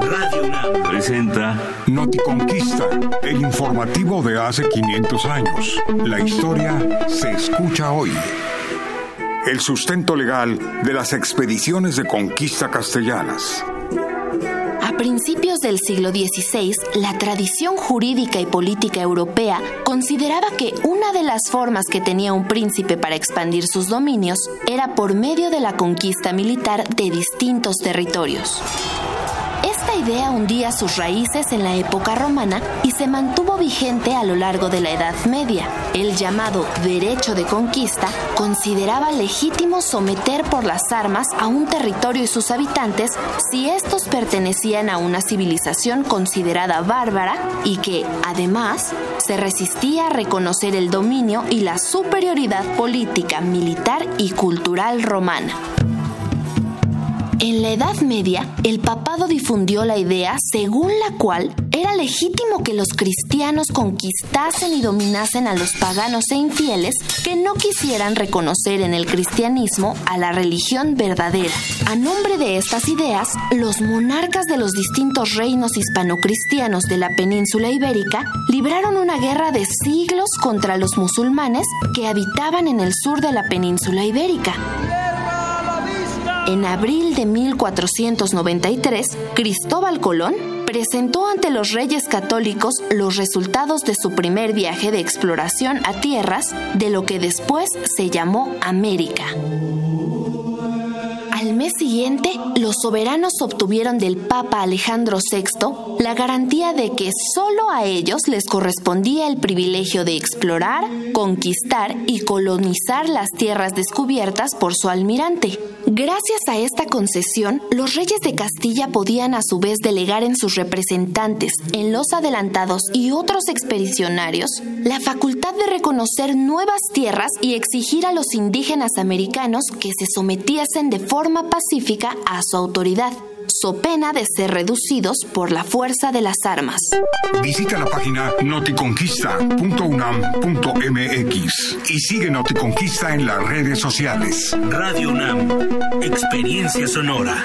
Radio UNAM presenta Noticonquista, el informativo de hace 500 años. La historia se escucha hoy. El sustento legal de las expediciones de conquista castellanas. A principios del siglo XVI, la tradición jurídica y política europea consideraba que una de las formas que tenía un príncipe para expandir sus dominios era por medio de la conquista militar de distintos territorios. Esta idea hundía sus raíces en la época romana y se mantuvo vigente a lo largo de la Edad Media. El llamado derecho de conquista consideraba legítimo someter por las armas a un territorio y sus habitantes si estos pertenecían a una civilización considerada bárbara y que, además, se resistía a reconocer el dominio y la superioridad política, militar y cultural romana. En la Edad Media, el papado difundió la idea según la cual era legítimo que los cristianos conquistasen y dominasen a los paganos e infieles que no quisieran reconocer en el cristianismo a la religión verdadera. A nombre de estas ideas, los monarcas de los distintos reinos hispanocristianos de la península ibérica libraron una guerra de siglos contra los musulmanes que habitaban en el sur de la península ibérica. En abril de 1493, Cristóbal Colón presentó ante los reyes católicos los resultados de su primer viaje de exploración a tierras de lo que después se llamó América. Siguiente, los soberanos obtuvieron del Papa Alejandro VI la garantía de que solo a ellos les correspondía el privilegio de explorar, conquistar y colonizar las tierras descubiertas por su almirante. Gracias a esta concesión, los reyes de Castilla podían a su vez delegar en sus representantes, en los adelantados y otros expedicionarios, la facultad de reconocer nuevas tierras y exigir a los indígenas americanos que se sometiesen de forma pacífica a su autoridad, so pena de ser reducidos por la fuerza de las armas. Visita la página noticonquista.unam.mx y sigue Noticonquista en las redes sociales. Radio UNAM, experiencia sonora.